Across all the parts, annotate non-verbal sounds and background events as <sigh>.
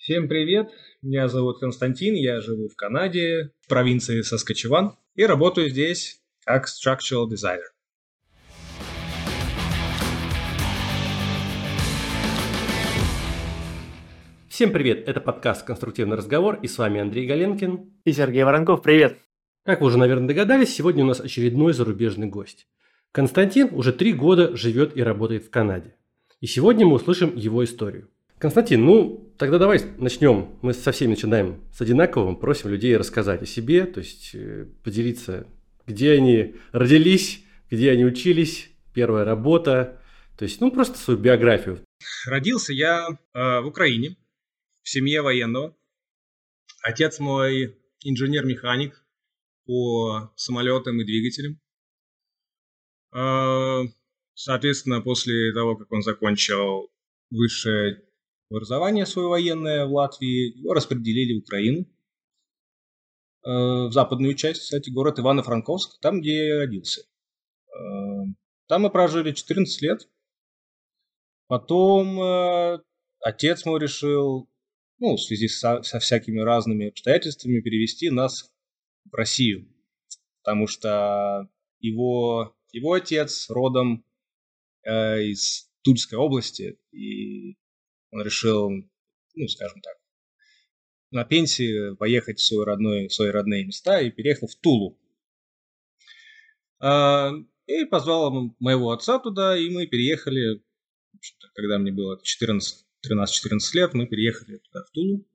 Всем привет, меня зовут Константин, я живу в Канаде, в провинции Саскачеван, и работаю здесь как structural designer. Всем привет, это подкаст «Конструктивный разговор» и с вами Андрей Галенкин. И Сергей Воронков, привет. Как вы уже, наверное, догадались, сегодня у нас очередной зарубежный гость. Константин уже три года живет и работает в Канаде. И сегодня мы услышим его историю. Константин, ну, тогда давай начнем. Мы со всеми начинаем с одинаковым. Просим людей рассказать о себе, то есть э, поделиться, где они родились, где они учились, первая работа, то есть, ну, просто свою биографию. Родился я э, в Украине, в семье военного. Отец мой инженер-механик по самолетам и двигателям. Э, соответственно, после того, как он закончил высшее образование свое военное в Латвии, его распределили в Украину, э, в западную часть, кстати, город Ивано-Франковск, там, где я родился. Э, там мы прожили 14 лет. Потом э, отец мой решил, ну, в связи со, со всякими разными обстоятельствами, перевести нас в Россию. Потому что его, его отец родом из Тульской области, и он решил, ну, скажем так, на пенсии поехать в, свой родной, в свои родные места и переехал в Тулу. А, и позвал моего отца туда, и мы переехали, когда мне было 14, 13-14 лет, мы переехали туда, в Тулу,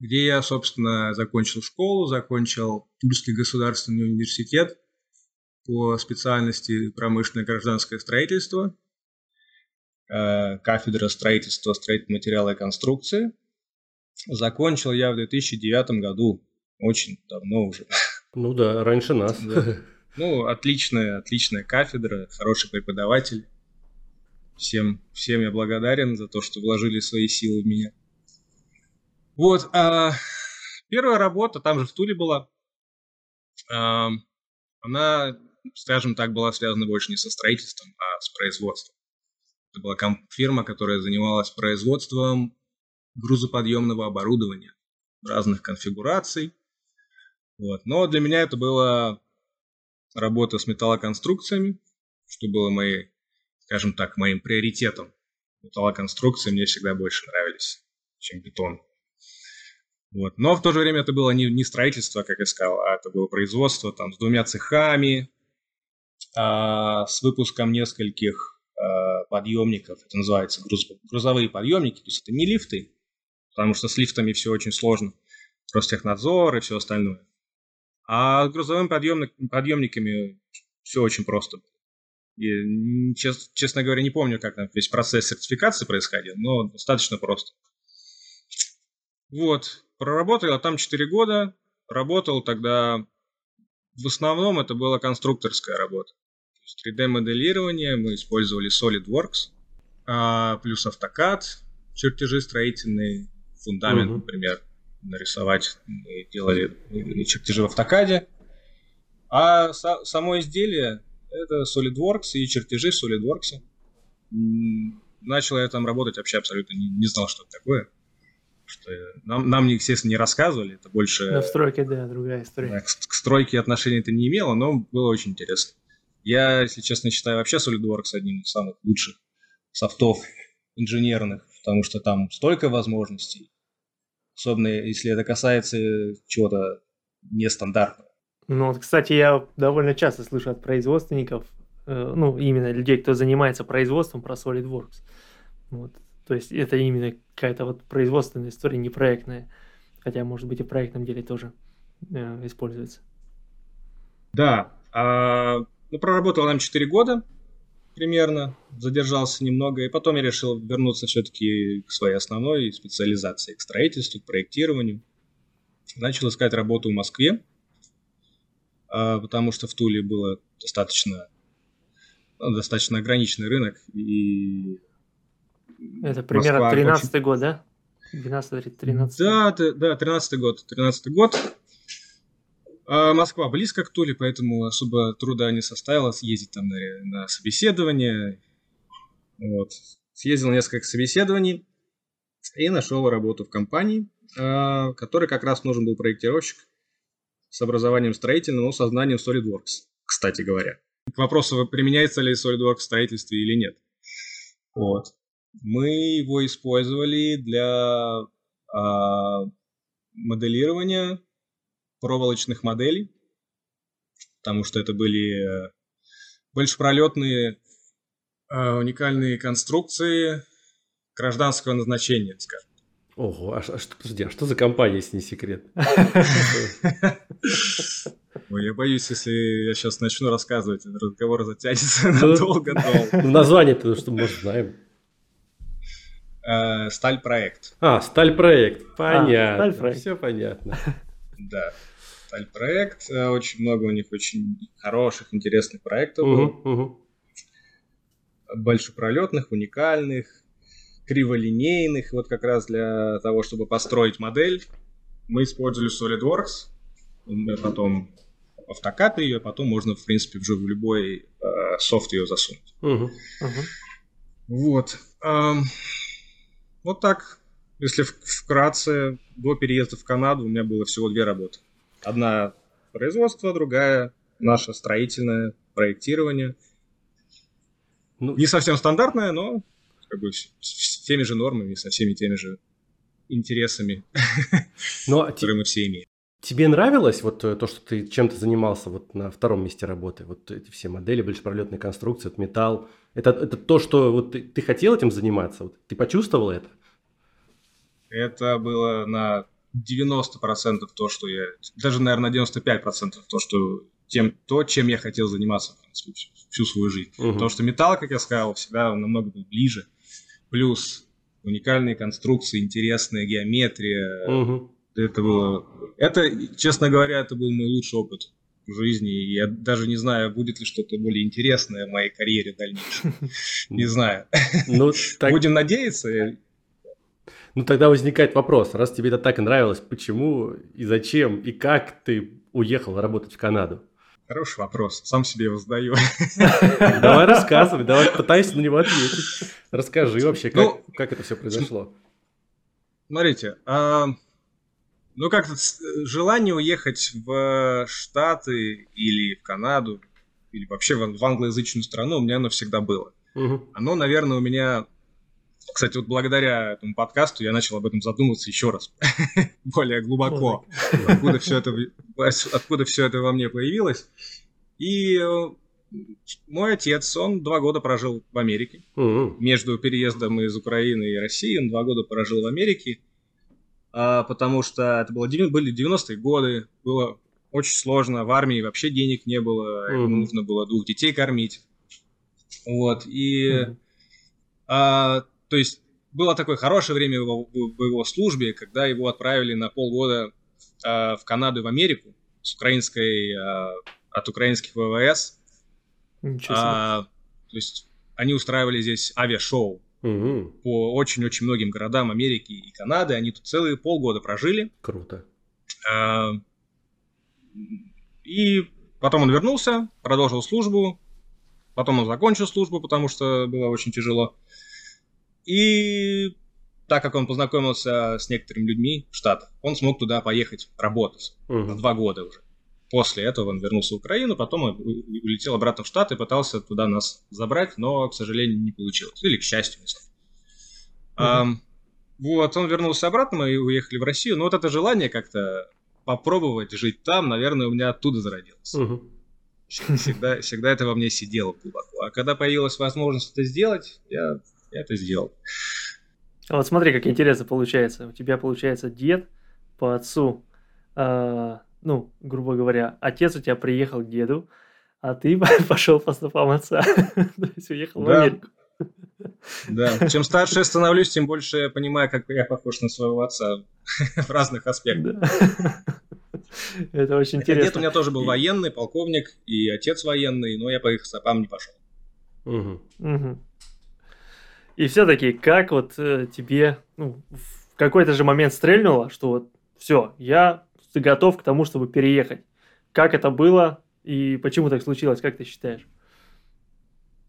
где я, собственно, закончил школу, закончил Тульский государственный университет по специальности промышленное гражданское строительство – кафедра строительства, строительного материала и конструкции. Закончил я в 2009 году, очень давно уже. Ну да, раньше нас. Да. <laughs> Ну, отличная, отличная кафедра, хороший преподаватель. Всем, всем я благодарен за то, что вложили свои силы в меня. Вот, а, первая работа, там же в Туле была, а, она, скажем так, была связана больше не со строительством, а с производством. Это была фирма, которая занималась производством грузоподъемного оборудования разных конфигураций. Вот. Но для меня это была работа с металлоконструкциями, что было моей, скажем так, моим приоритетом. Металлоконструкции мне всегда больше нравились, чем бетон. Вот. Но в то же время это было не, не строительство, как я сказал, а это было производство там, с двумя цехами, а, с выпуском нескольких Э, подъемников, это называется груз, грузовые подъемники, то есть это не лифты, потому что с лифтами все очень сложно, Ростехнадзор и все остальное. А с грузовыми подъемник, подъемниками все очень просто. И, чест, честно говоря, не помню, как там весь процесс сертификации происходил, но достаточно просто. Вот, проработал я там 4 года, работал тогда, в основном это была конструкторская работа. 3D-моделирование мы использовали SolidWorks, а, плюс AutoCAD, чертежи строительные, фундамент, uh-huh. например, нарисовать. Мы делали чертежи в AutoCAD. А са- само изделие это SolidWorks и чертежи в SolidWorks. Начал я там работать вообще абсолютно не, не знал, что это такое. Что нам, нам, естественно, не рассказывали, это больше... На стройке, да, другая история. Да, к, к стройке отношения это не имело, но было очень интересно. Я, если честно, считаю вообще SolidWorks одним из самых лучших софтов инженерных, потому что там столько возможностей, особенно если это касается чего-то нестандартного. Ну, вот, кстати, я довольно часто слышу от производственников, э, ну, именно людей, кто занимается производством, про SolidWorks. Вот. То есть это именно какая-то вот производственная история, не проектная. Хотя, может быть, и в проектном деле тоже э, используется. Да. А ну, проработал там 4 года примерно, задержался немного, и потом я решил вернуться все-таки к своей основной специализации, к строительству, к проектированию. Начал искать работу в Москве, а, потому что в Туле было достаточно, ну, достаточно ограниченный рынок, и это примерно 13 очень... год, да? 12-13. Да, да, 13 год. 13 год. А Москва близко к Туле, поэтому особо труда не составило съездить там на, на собеседование. Вот. Съездил несколько собеседований. и нашел работу в компании, э, который как раз нужен был проектировщик с образованием строительного, но со знанием SolidWorks, кстати говоря. К вопросу, применяется ли SolidWorks в строительстве или нет. Вот. Мы его использовали для э, моделирования проволочных моделей, потому что это были большепролетные э, уникальные конструкции гражданского назначения, скажем. Ого, а, а что, подожди, а что за компания, если не секрет? Ой, я боюсь, если я сейчас начну рассказывать, этот разговор затянется надолго-долго. Ну, название-то, что мы знаем. Э, Сталь проект. А, Сталь проект. Понятно. Все понятно. Да. Сталь проект. Э, очень много у них очень хороших, интересных проектов было. Большепролетных, уникальных, криволинейных. Вот как раз для того, чтобы построить модель, мы использовали SolidWorks. Потом в автокад ее, потом можно, в принципе, уже в любой э, софт ее засунуть. Угу. Угу. Вот. Эм, вот так. Если вкратце, до переезда в Канаду у меня было всего две работы. Одна производство, другая наше строительное проектирование. Ну, Не совсем стандартное, но как бы с теми же нормами, со всеми теми же интересами, но, <laughs> ну, а которые мы все имеем. Тебе нравилось вот э, то, что ты чем-то занимался вот на втором месте работы? Вот эти все модели, большепролетные конструкции, вот металл. Это, это то, что вот ты, ты хотел этим заниматься? Вот ты почувствовал это? Это было на 90% то, что я... Даже, наверное, на 95% то, что тем, то, чем я хотел заниматься, в принципе, всю, всю свою жизнь. Угу. Потому что металл, как я сказал, всегда намного был ближе. Плюс уникальные конструкции, интересная геометрия. Угу это было... Это, честно говоря, это был мой лучший опыт в жизни. Я даже не знаю, будет ли что-то более интересное в моей карьере дальнейшей. <laughs> Не знаю. Ну. <laughs> Будем надеяться. Ну, тогда возникает вопрос. Раз тебе это так нравилось, почему и зачем, и как ты уехал работать в Канаду? Хороший вопрос. Сам себе его задаю. <laughs> Давай рассказывай, давай <laughs> пытайся на него ответить. Расскажи вообще, как, ну, как это все произошло. Смотрите, а, ну, как-то желание уехать в Штаты или в Канаду, или вообще в англоязычную страну у меня оно всегда было. Угу. Оно, наверное, у меня... Кстати, вот благодаря этому подкасту я начал об этом задумываться еще раз, <laughs> более глубоко, откуда все это, откуда все это во мне появилось. И э, мой отец, он два года прожил в Америке. Угу. Между переездом из Украины и России он два года прожил в Америке. А, потому что это было, были 90-е годы, было очень сложно, в армии вообще денег не было, ему нужно было двух детей кормить. Вот, и, а, то есть, было такое хорошее время в его, в его службе, когда его отправили на полгода а, в Канаду и в Америку с украинской, а, от украинских ВВС. А, то есть, они устраивали здесь авиашоу угу. по очень-очень многим городам Америки и Канады. Они тут целые полгода прожили. Круто. А, и потом он вернулся, продолжил службу. Потом он закончил службу, потому что было очень тяжело. И так как он познакомился с некоторыми людьми в Штатах, он смог туда поехать работать угу. на два года уже. После этого он вернулся в Украину, потом он улетел обратно в Штаты, пытался туда нас забрать, но, к сожалению, не получилось. Или к счастью, не знаю. Uh-huh. А, вот, он вернулся обратно, мы уехали в Россию. Но вот это желание как-то попробовать жить там, наверное, у меня оттуда зародилось. Uh-huh. Всегда, всегда это во мне сидело глубоко. А когда появилась возможность это сделать, я, я это сделал. А вот смотри, как интересно получается. У тебя получается дед по отцу э, ну, грубо говоря, отец у тебя приехал к деду, а ты <laughs> пошел по стопам отца. <laughs> То есть уехал в Америку. Да, чем <laughs> старше я становлюсь, тем больше я понимаю, как я похож на своего отца в разных аспектах. Это очень интересно. Дед у меня тоже был военный, полковник, и отец военный, но я по их стопам не пошел. И все-таки, как вот э, тебе ну, в какой-то же момент стрельнуло, что вот все, я ты готов к тому, чтобы переехать. Как это было и почему так случилось, как ты считаешь?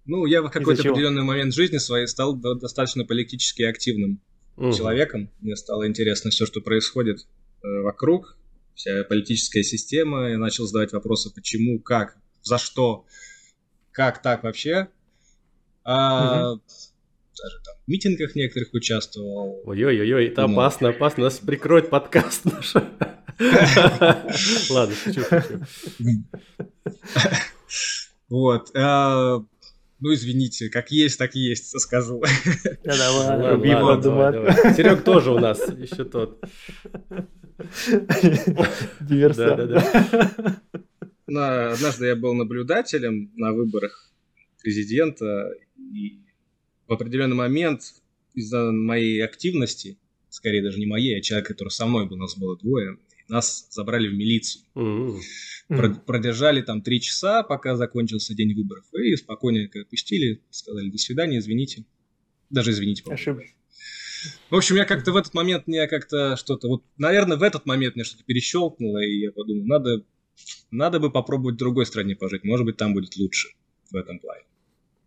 Ну, я в какой-то определенный момент жизни своей стал достаточно политически активным угу. человеком. Мне стало интересно все, что происходит э, вокруг, вся политическая система. Я начал задавать вопросы, почему, как, за что, как так вообще. А, угу. Даже там в митингах некоторых участвовал. Ой-ой-ой, это опасно, опасно. Нас прикроет подкаст наш. <laughs> Ладно, шучу, шучу. Вот. А, ну, извините, как есть, так есть, скажу. Серег тоже у нас еще тот. Диверсант. Однажды я был наблюдателем на выборах президента, и в определенный момент из-за моей активности, скорее даже не моей, а человека, который со мной был, нас было двое, нас забрали в милицию. Mm-hmm. Продержали там три часа, пока закончился день выборов, и спокойненько отпустили, сказали до свидания, извините. Даже извините, Ошибка. В общем, я как-то в этот момент мне как-то что-то... Вот, наверное, в этот момент мне что-то перещелкнуло, и я подумал, надо, надо бы попробовать в другой стране пожить. Может быть, там будет лучше в этом плане.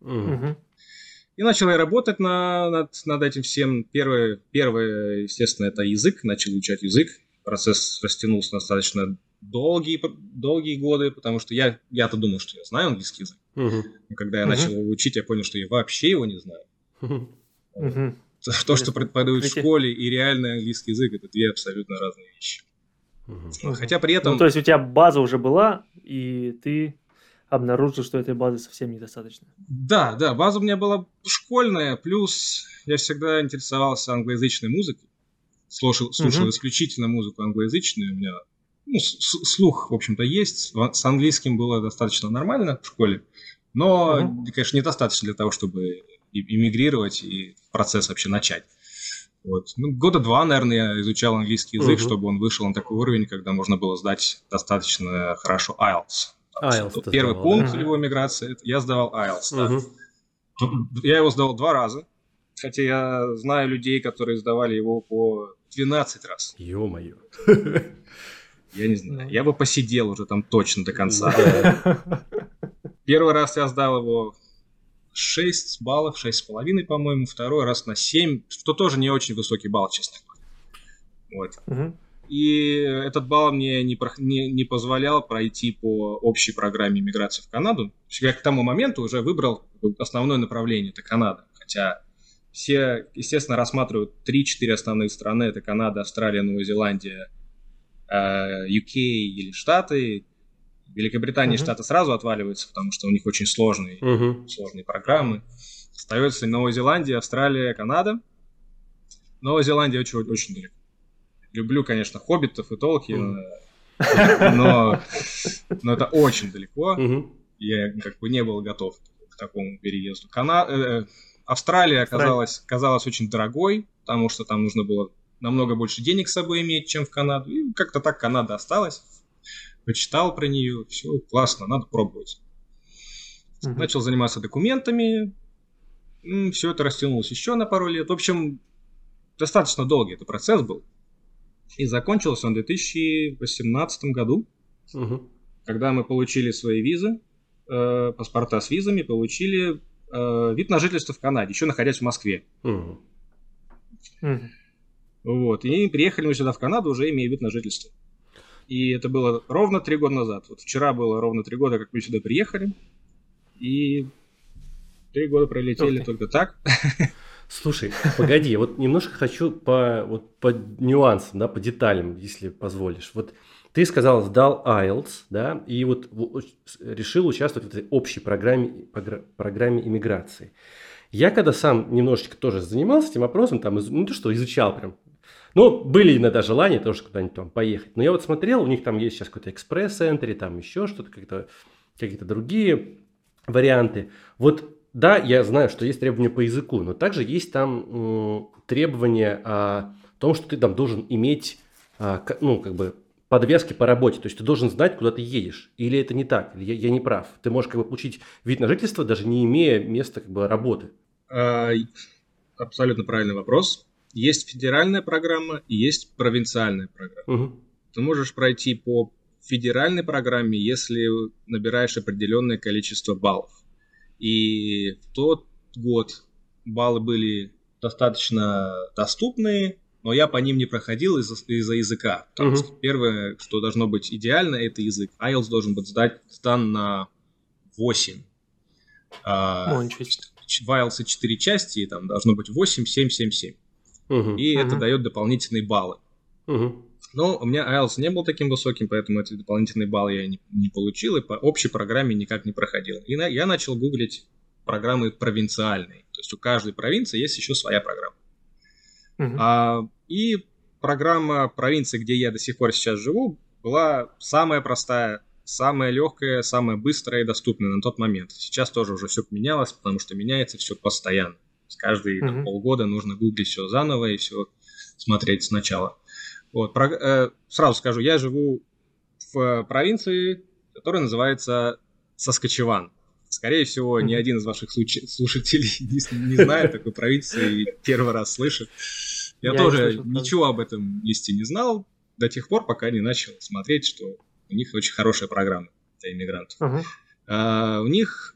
Mm-hmm. И начал я работать на, над, над этим всем. Первое, первое, естественно, это язык. Начал изучать язык. Процесс растянулся достаточно долгие, долгие годы, потому что я, я-то думал, что я знаю английский язык. Uh-huh. Но когда я uh-huh. начал его учить, я понял, что я вообще его не знаю. Uh-huh. То, что преподают в школе, и реальный английский язык, это две абсолютно разные вещи. Uh-huh. Хотя при этом... Ну, то есть у тебя база уже была, и ты обнаружил, что этой базы совсем недостаточно. Да, да, база у меня была школьная, плюс я всегда интересовался англоязычной музыкой. Слушал, слушал угу. исключительно музыку англоязычную. У меня ну, слух, в общем-то, есть. С английским было достаточно нормально в школе. Но, угу. конечно, недостаточно для того, чтобы эмигрировать и процесс вообще начать. Вот. Ну, года два, наверное, я изучал английский язык, угу. чтобы он вышел на такой уровень, когда можно было сдать достаточно хорошо IELTS. IELTS Первый сдавал, пункт да? его миграции, я сдавал IELTS. Да. Угу. Я его сдал два раза, хотя я знаю людей, которые сдавали его по 12 раз. Ё-моё. Я не знаю, я бы посидел уже там точно до конца. Первый раз я сдал его 6 баллов, 6,5, по-моему, второй раз на 7, что тоже не очень высокий балл, честно говоря. Вот. Угу. И этот балл мне не, не, не позволял пройти по общей программе миграции в Канаду. Я к тому моменту уже выбрал основное направление, это Канада. Хотя все, естественно, рассматривают 3-4 основные страны. Это Канада, Австралия, Новая Зеландия, UK э, или Штаты. Великобритания uh-huh. и Штаты сразу отваливаются, потому что у них очень сложные, uh-huh. сложные программы. Остается Новая Зеландия, Австралия, Канада. Новая Зеландия очень, очень далеко. Люблю, конечно, хоббитов и Толкина, но, но это очень далеко. Я как бы не был готов к такому переезду. Кана... Э, Австралия оказалась, казалась очень дорогой, потому что там нужно было намного больше денег с собой иметь, чем в Канаду. И как-то так Канада осталась. Почитал про нее, все классно, надо пробовать. Угу. Начал заниматься документами, все это растянулось еще на пару лет. В общем, достаточно долгий это процесс был. И закончился он в 2018 году, угу. когда мы получили свои визы, э, паспорта с визами, получили э, вид на жительство в Канаде, еще находясь в Москве. Угу. Вот. И приехали мы сюда в Канаду, уже имея вид на жительство. И это было ровно три года назад. Вот вчера было ровно три года, как мы сюда приехали. И три года пролетели только так. <laughs> Слушай, погоди, вот немножко хочу по, вот, по нюансам, да, по деталям, если позволишь. Вот ты сказал, сдал IELTS, да, и вот решил участвовать в этой общей программе, программе иммиграции. Я когда сам немножечко тоже занимался этим вопросом, там, ну то что, изучал прям, ну, были иногда желания тоже куда-нибудь там поехать. Но я вот смотрел, у них там есть сейчас какой-то экспресс-энтри, там еще что-то, какие-то, какие-то другие варианты. Вот да, я знаю, что есть требования по языку, но также есть там требования о том, что ты там должен иметь, э, ну, как бы, подвески по работе. То есть ты должен знать, куда ты едешь. Или это не так? Я, я не прав? Ты можешь как бы получить вид на жительство, даже не имея места как бы работы. А, абсолютно правильный вопрос. Есть федеральная программа и есть провинциальная программа. Угу. Ты можешь пройти по федеральной программе, если набираешь определенное количество баллов. И в тот год баллы были достаточно доступные, но я по ним не проходил из- из-за языка. Потому Мгм. что первое, что должно быть идеально, это язык. IELTS должен быть сдать стан на 8. А, О, в IELTS 4 части, и там должно быть 8, 7, 7, 7. Мгм. И это Мгм. дает дополнительные баллы. Мгм. Но у меня IELTS не был таким высоким, поэтому эти дополнительные баллы я не, не получил, и по общей программе никак не проходил. И на- я начал гуглить программы провинциальные. То есть у каждой провинции есть еще своя программа. Мгм. А, и программа провинции, где я до сих пор сейчас живу, была самая простая, самая легкая, самая быстрая и доступная на тот момент. Сейчас тоже уже все поменялось, потому что меняется все постоянно. То есть каждые там, Мгм. полгода нужно гуглить все заново и все смотреть сначала. Вот, про- э, сразу скажу, я живу в э, провинции, которая называется Саскачеван. Скорее всего, ни один из ваших слушателей <laughs> не, не знает такой провинции и первый раз слышит. Я, тоже слышал ничего об этом месте не знал до тех пор, пока не начал смотреть, что у них очень хорошая программа для иммигрантов. А, у них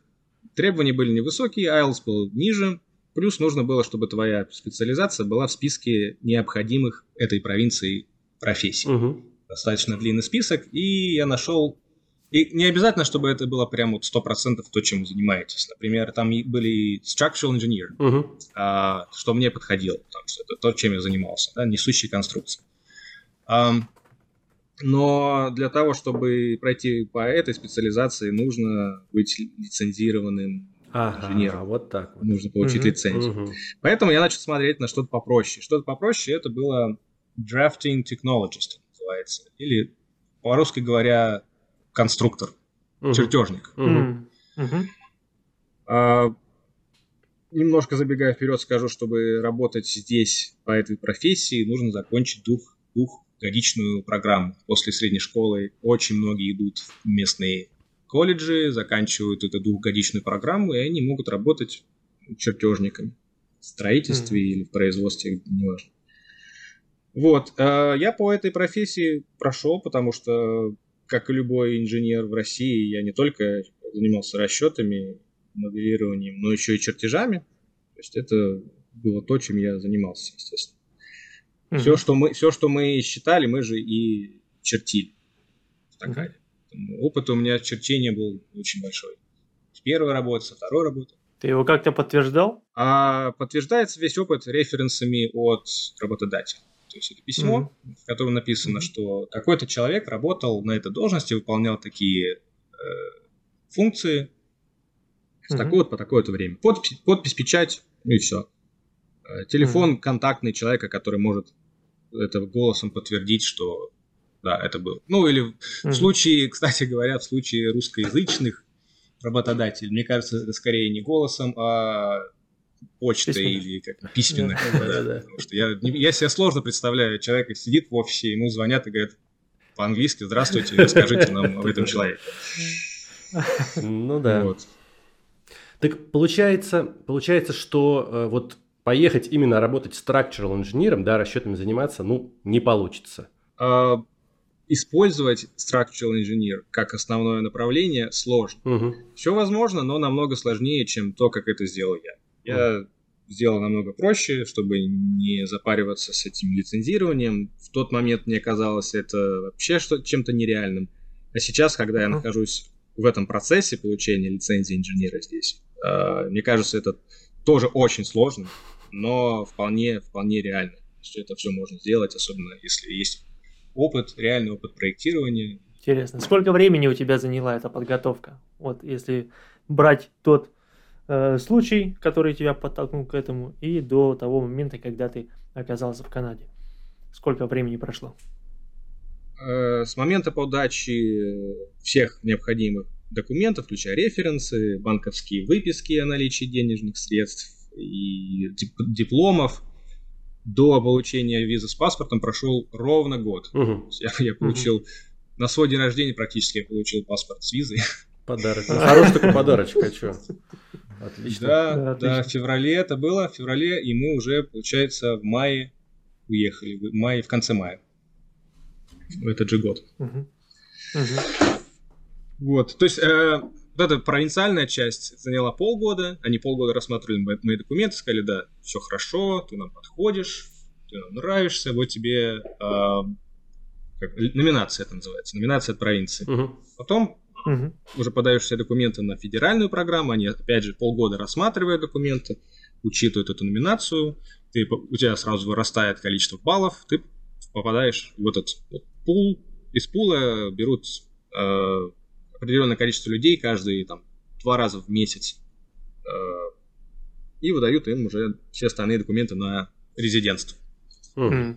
требования были невысокие, IELTS был ниже, плюс нужно было, чтобы твоя специализация была в списке необходимых этой провинции профессий. Мгм. Достаточно длинный список, и я нашел... И не обязательно, чтобы это было прям вот 100% то, чем вы занимаетесь. Например, там были structural engineer, Мгм. а, что мне подходило, потому что это то, чем я занимался, да, несущие конструкции. Ам, но для того, чтобы пройти по этой специализации, нужно быть лицензированным, Ага, инженером. вот так вот. нужно получить Мгм, лицензию. Мгм. Поэтому я начал смотреть на что-то попроще. Что-то попроще это было drafting technologist называется, или по-русски говоря конструктор, Мгм. чертежник. М. Мгм. А, немножко забегая вперед, скажу, чтобы работать здесь по этой профессии, нужно закончить двух, двухгодичную программу. После средней школы очень многие идут в местные колледжи, заканчивают эту двухгодичную программу, и они могут работать чертежниками в строительстве Мгм. или в производстве, неважно. Вот, э, я по этой профессии прошел, потому что, как и любой инженер в России, я не только занимался расчетами, моделированием, но еще и чертежами. То есть это было то, чем я занимался, естественно. Мгм. Все, что мы, все, что мы считали, мы же и чертили в. Опыт у меня черчения был очень большой. С первой работы, со второй работы. Ты его как-то подтверждал? А подтверждается весь опыт референсами от работодателя. То есть это письмо, в котором написано, Мгм. что какой-то человек работал на этой должности, выполнял такие э, функции с Мгм. такое по такое-то время. Подпись, подпись, печать, ну и все. Телефон контактный человека, который может это голосом подтвердить, что да, это был. Ну или в Мгм. случае, <laughs> кстати говоря, в случае русскоязычных работодателей, мне кажется, это скорее не голосом, а почтой Письменно. или как письменно. Да, да, да. Потому что я, я себе сложно представляю, человек сидит в офисе, ему звонят и говорят по-английски «Здравствуйте, <laughs> расскажите нам об этом человеке». Ну да. Вот. Так получается, получается, что э, вот поехать именно работать structural инженером, да, расчетами заниматься, ну, не получится. А, Использовать structural engineer как основное направление сложно. Мгм. Все возможно, но намного сложнее, чем то, как это сделал я. Я сделал намного проще, чтобы не запариваться с этим лицензированием. В тот момент мне казалось это вообще что чем-то нереальным. А сейчас, когда я Мгм. нахожусь в этом процессе получения лицензии инженера здесь, э, мне кажется, это тоже очень сложно, но вполне, вполне реально, что это все можно сделать, особенно если есть опыт, реальный опыт проектирования. Интересно. Сколько времени у тебя заняла эта подготовка? Вот если брать тот э, случай, который тебя подтолкнул к этому, и до того момента, когда ты оказался в Канаде. Сколько времени прошло? Э, С момента подачи всех необходимых документов, включая референсы, банковские выписки о наличии денежных средств и дип- дипломов, до получения визы с паспортом прошел ровно год. Есть Я, я получил на свой день рождения практически я получил паспорт с визой. Подарок. Ну, хороший такой подарочек, а что? <laughs> Отлично. Да, Да, да, отлично. в феврале это было, в феврале, и мы уже, получается, в мае уехали, в мае, в конце мая. В этот же год. Мгм. Мгм. Вот, то есть э, вот эта провинциальная часть заняла полгода, они полгода рассматривали мои документы, сказали, да, все хорошо, ты нам подходишь, ты нам нравишься, вот тебе э, как, номинация это называется, номинация от провинции. Угу. Потом угу. уже подаешь все документы на федеральную программу, они опять же полгода рассматривают документы, учитывают эту номинацию, ты, у тебя сразу вырастает количество баллов, ты попадаешь в этот вот пул, из пула берут э, определенное количество людей каждые там два раза в месяц э, и выдают им уже все остальные документы на резидентство. Mm-hmm.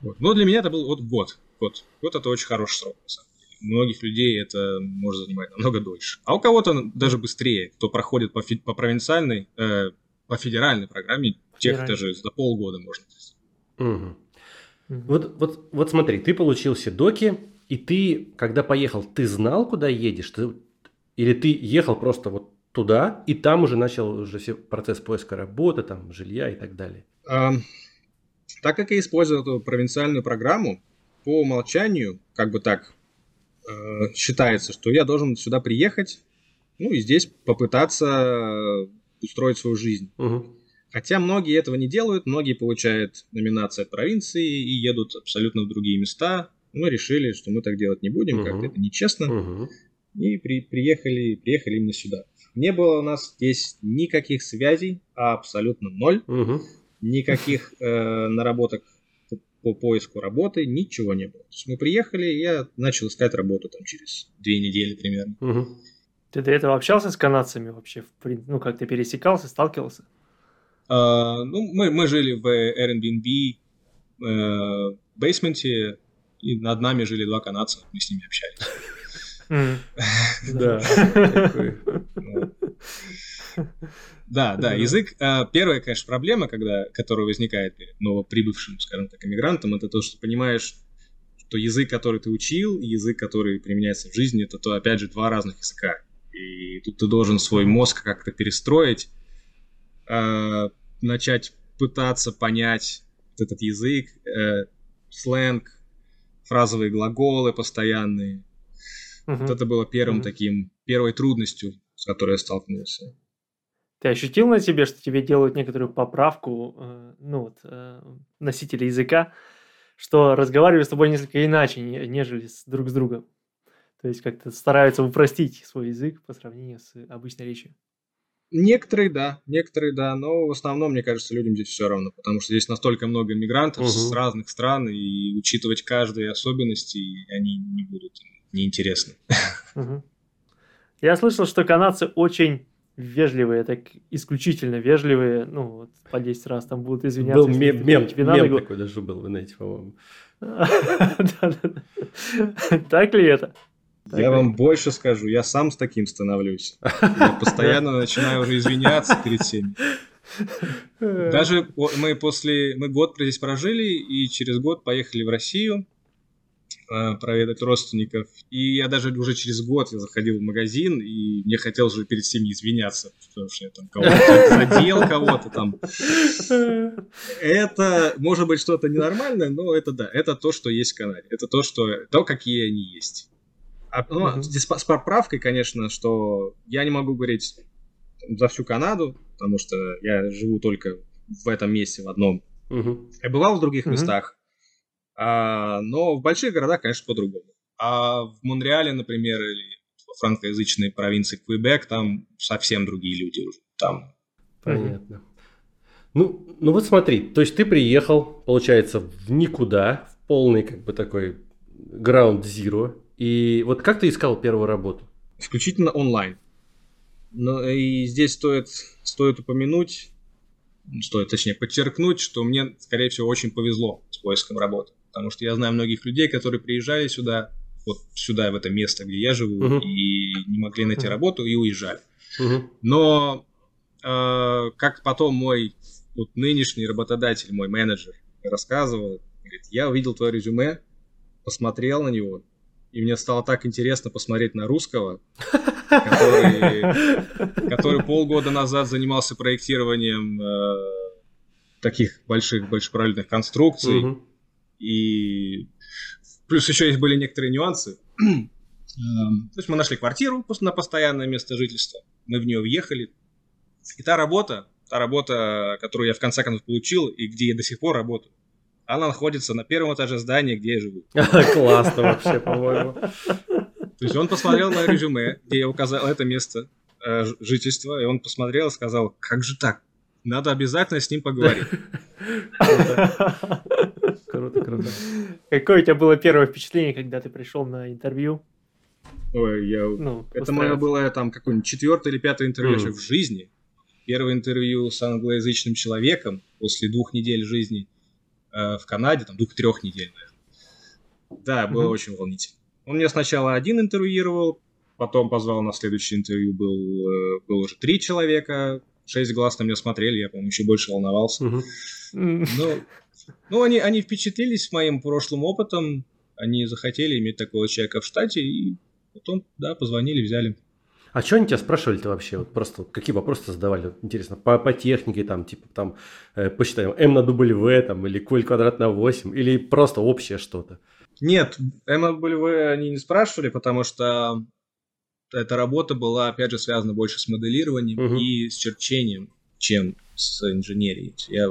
Вот. Но для меня это был вот год. Год. Год это очень хороший срок, на самом деле. У многих людей это может занимать намного дольше. А у кого-то даже быстрее, кто проходит по, фи- по провинциальной, э, по федеральной программе, тех даже за полгода можно. Угу. Угу. Вот, вот, вот смотри, ты получил все доки, и ты, когда поехал, ты знал, куда едешь? Ты, или ты ехал просто вот туда, и там уже начал уже все процесс поиска работы, там, жилья и так далее? Um, так как я использую эту провинциальную программу, по умолчанию, как бы так, э, считается, что я должен сюда приехать, ну и здесь попытаться устроить свою жизнь. Угу. Хотя многие этого не делают, многие получают номинации от провинции и едут абсолютно в другие места. Мы решили, что мы так делать не будем, угу. как-то это нечестно. Угу. И при, приехали, приехали именно сюда. Не было у нас здесь никаких связей, а абсолютно ноль. Угу. Никаких э, наработок по поиску работы, ничего не было. То есть мы приехали, я начал искать работу там через две недели примерно. Угу. Ты до этого общался с канадцами вообще? Ну, как ты пересекался, сталкивался? Uh, ну, мы, мы жили в Airbnb uh, бейсменте, и над нами жили два канадца, мы с ними общались. <laughs> Да. Да, да, язык. А, первая, конечно, проблема, когда, которая возникает перед новоприбывшим, скажем так, иммигрантом, это то, что понимаешь, что язык, который ты учил, и язык, который применяется в жизни, это то, опять же, два разных языка. И тут ты должен свой мозг как-то перестроить, а, начать пытаться понять этот язык, э, сленг, фразовые глаголы постоянные. Uh-huh. Вот это было первым uh-huh. таким, первой трудностью, с которой я столкнулся. Ты ощутил на себе, что тебе делают некоторую поправку, э, ну вот, э, носители языка, что разговаривают с тобой несколько иначе, нежели с, друг с другом? То есть как-то стараются упростить свой язык по сравнению с обычной речью. Некоторые, да, некоторые, да, но в основном, мне кажется, людям здесь все равно, потому что здесь настолько много мигрантов угу. с разных стран, и учитывать каждые особенности они не будут неинтересны. Угу. Я слышал, что канадцы очень вежливые, так исключительно вежливые, ну, вот по 10 раз там будут извиняться. Был мем, мем, мем такой даже был, вы знаете, по-моему. <laughs> Так ли это? Я вам больше скажу, я сам с таким становлюсь. Я постоянно начинаю уже извиняться перед всеми. Даже мы после... Мы год здесь прожили, и через год поехали в Россию э, проведать родственников. И я даже уже через год я заходил в магазин, и мне хотелось уже перед всеми извиняться, потому что я там кого-то задел, кого-то там. Это может быть что-то ненормальное, но это да, это то, что есть в Канаде. Это то, что то, какие они есть. А, ну, uh-huh. здесь с поправкой, конечно, что я не могу говорить за всю Канаду, потому что я живу только в этом месте, в одном. Uh-huh. Я бывал в других uh-huh. местах, а, но в больших городах, конечно, по-другому. А в Монреале, например, или во франкоязычной провинции Квебек, там совсем другие люди уже. Там. Понятно. Ну, ну вот смотри, то есть ты приехал, получается, в никуда, в полный как бы такой ground zero, и вот как ты искал первую работу? Исключительно онлайн. Но и здесь стоит, стоит упомянуть, стоит, точнее, подчеркнуть, что мне, скорее всего, очень повезло с поиском работы. Потому что я знаю многих людей, которые приезжали сюда, вот сюда, в это место, где я живу, uh-huh. и не могли найти uh-huh. работу и уезжали. Uh-huh. Но э, как потом мой вот, нынешний работодатель, мой менеджер рассказывал, говорит, я увидел твое резюме, посмотрел на него, и мне стало так интересно посмотреть на русского, который, который полгода назад занимался проектированием э, таких больших большепролетных конструкций. Угу. И плюс еще есть были некоторые нюансы. Эм, то есть мы нашли квартиру на постоянное место жительства, мы в нее въехали. И та работа, та работа, которую я в конце концов получил и где я до сих пор работаю, она находится на первом этаже здания, где я живу. <laughs> Классно вообще, по-моему. То есть он посмотрел мое резюме, где я указал это место э, жительства, и он посмотрел и сказал, как же так? Надо обязательно с ним поговорить. Круто, круто. Какое у тебя было первое впечатление, когда ты пришел на интервью? Ой, я... Ну, это мое было там какое-нибудь четвертое или пятое интервью mm. в жизни. Первое интервью с англоязычным человеком после двух недель жизни э, в Канаде, там двух-трех недель, наверное. Да, было mm-hmm. очень волнительно. Он меня сначала один интервьюировал, потом позвал на следующее интервью, был, э, был уже три человека, шесть глаз на меня смотрели, я, по-моему, еще больше волновался. Mm-hmm. Ну, ну они, они впечатлились моим прошлым опытом, они захотели иметь такого человека в штате, и потом, да, позвонили, взяли. А что они тебя спрашивали-то вообще? Вот просто какие вопросы задавали? Интересно, по, по технике, там, типа, там, э, посчитаем, m на W, там, или коль квадрат на 8, или просто общее что-то? Нет, m на W они не спрашивали, потому что эта работа была, опять же, связана больше с моделированием угу. и с черчением, чем с инженерией. Я,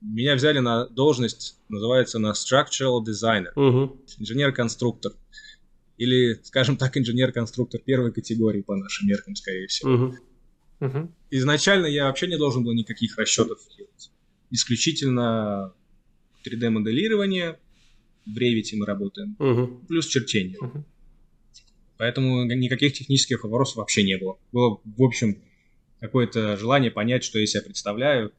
меня взяли на должность, называется на structural designer, угу. инженер-конструктор. Или, скажем так, инженер-конструктор первой категории по нашим меркам, скорее всего. Угу. Угу. Изначально я вообще не должен был никаких расчетов делать. Исключительно 3D-моделирование, в Revit мы работаем, угу. плюс черчение. Угу. Поэтому никаких технических вопросов вообще не было. Было, в общем, какое-то желание понять, что я себя представляю.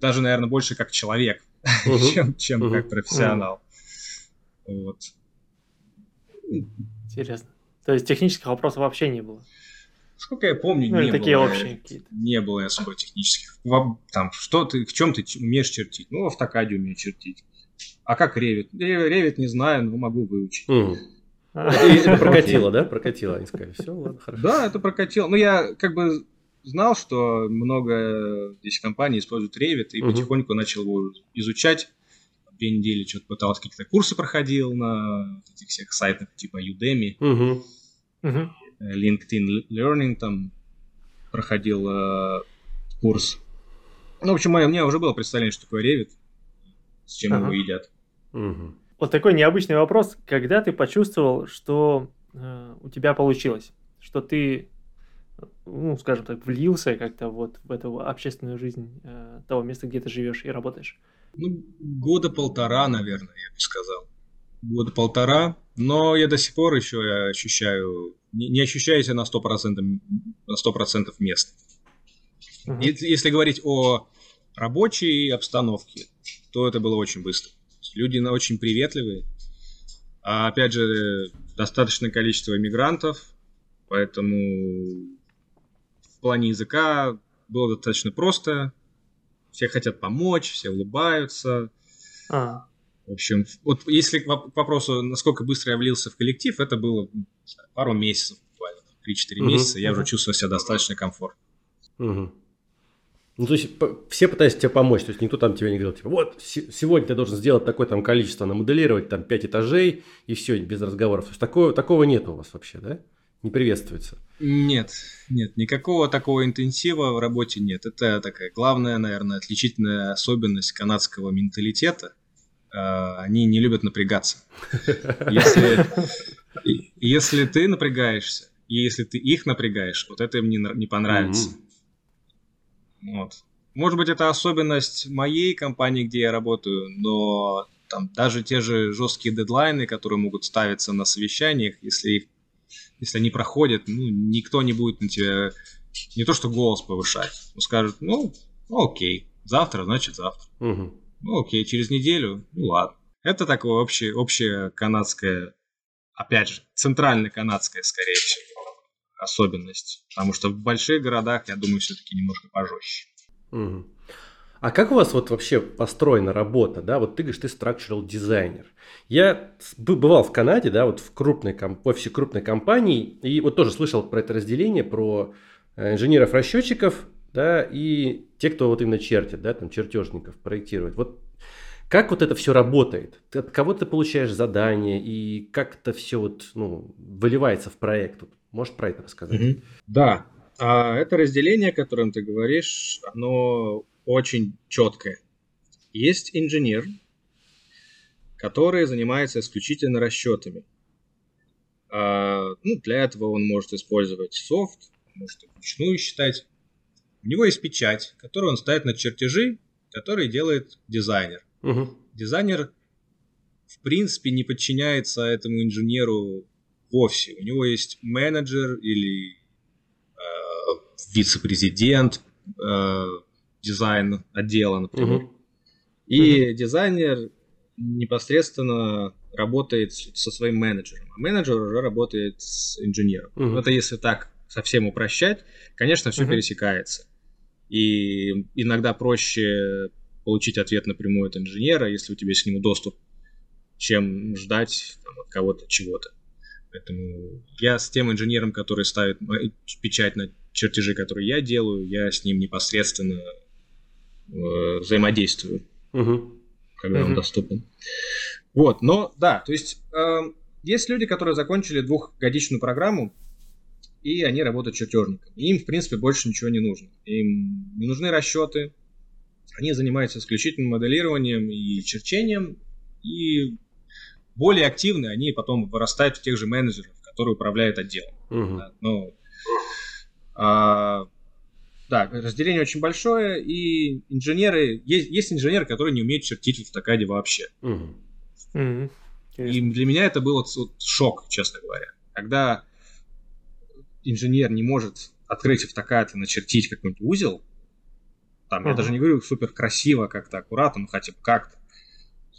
Даже, наверное, больше как человек, угу. <laughs> чем, чем угу. как профессионал. Угу. Вот. Интересно. То есть технических вопросов вообще не было? Сколько я помню, ну, не такие было. общие какие-то. Не было особо технических. Там, что ты, в чем ты умеешь чертить? Ну, в автокаде умею чертить. А как ревит? Ревит не знаю, но могу выучить. Mm. Это прокатило, да? Прокатило, они сказали. Все, ладно, хорошо. Да, это прокатило. Ну, я как бы знал, что много здесь компаний используют Revit, и потихоньку начал его изучать две недели что-то пытался, какие-то курсы проходил на этих всех сайтах типа Udemy, угу. Угу. LinkedIn Learning там проходил э, курс. Ну, в общем, у меня уже было представление, что такое Revit, с чем ага. его едят. Угу. Вот такой необычный вопрос. Когда ты почувствовал, что э, у тебя получилось, что ты, ну, скажем так, влился как-то вот в эту общественную жизнь э, того места, где ты живешь и работаешь? Ну, года полтора, наверное, я бы сказал. Года полтора. Но я до сих пор еще ощущаю, не, не ощущаю себя на 100%, на 100% мест. Uh-huh. Если говорить о рабочей обстановке, то это было очень быстро. Люди очень приветливые. А опять же, достаточное количество иммигрантов, поэтому в плане языка было достаточно просто все хотят помочь, все улыбаются. А. В общем, вот если к вопросу, насколько быстро я влился в коллектив, это было пару месяцев, буквально 3-4 угу, месяца, я угу. уже чувствовал себя достаточно комфортно. Угу. Ну, то есть все пытаются тебе помочь, то есть никто там тебе не говорил, типа, вот сегодня ты должен сделать такое там количество, намоделировать там 5 этажей и все, без разговоров. То есть такого, такого нет у вас вообще, да? Не приветствуется. Нет, нет, никакого такого интенсива в работе нет. Это такая главная, наверное, отличительная особенность канадского менталитета. А, они не любят напрягаться. <laughs> Если, если ты напрягаешься, и если ты их напрягаешь, вот это им не, не понравится. Mm-hmm. Вот. Может быть, это особенность моей компании, где я работаю, но там даже те же жесткие дедлайны, которые могут ставиться на совещаниях, если их если они проходят, ну, никто не будет на тебя не то что голос повышать, он скажет, ну, окей, завтра, значит завтра. Угу. Ну окей, через неделю, ну ладно. Это такое общее, общее канадское, опять же, центральная канадская, скорее всего, особенность. Потому что в больших городах, я думаю, все-таки немножко пожестче. Угу. А как у вас вот вообще построена работа, да? Вот ты говоришь, ты structural дизайнер. Я бывал в Канаде, да, вот в крупной в офисе крупной компании, и вот тоже слышал про это разделение, про э, инженеров-расчетчиков, да, и те, кто вот именно чертит, да, там чертежников проектирует. Вот Как вот это все работает? Ты от кого ты получаешь задание и как это все вот, ну, выливается в проект? Можешь про это рассказать? Mm-hmm. Да, а это разделение, о котором ты говоришь, оно очень четкое. Есть инженер, который занимается исключительно расчетами. А, ну, для этого он может использовать софт, может вручную считать. У него есть печать, которую он ставит на чертежи, которые делает дизайнер. Угу. Дизайнер, в принципе, не подчиняется этому инженеру вовсе. У него есть менеджер или э, вице-президент э, дизайн отдела, например. Угу. И угу. дизайнер непосредственно работает со своим менеджером, а менеджер уже работает с инженером. Угу. Это если так совсем упрощать, конечно, все угу. пересекается. И иногда проще получить ответ напрямую от инженера, если у тебя есть к нему доступ, чем ждать там, от кого-то чего-то. Поэтому я с тем инженером, который ставит печать на чертежи, которые я делаю, я с ним непосредственно э, взаимодействую, угу. когда угу. он доступен. Вот, но да, то есть э, есть люди, которые закончили двухгодичную программу, и они работают чертежниками. Им, в принципе, больше ничего не нужно. Им не нужны расчеты, они занимаются исключительно моделированием и черчением, и более активны они потом вырастают в тех же менеджеров, которые управляют отделом. Угу. Да, но, а, да, разделение очень большое, и инженеры, есть, есть инженеры, которые не умеют чертить в автокаде вообще. Угу. Угу. И для меня это был вот шок, честно говоря. Когда инженер не может открыть автокад и начертить какой-нибудь узел, там, uh-huh. я даже не говорю супер красиво, как-то аккуратно, но хотя бы как-то.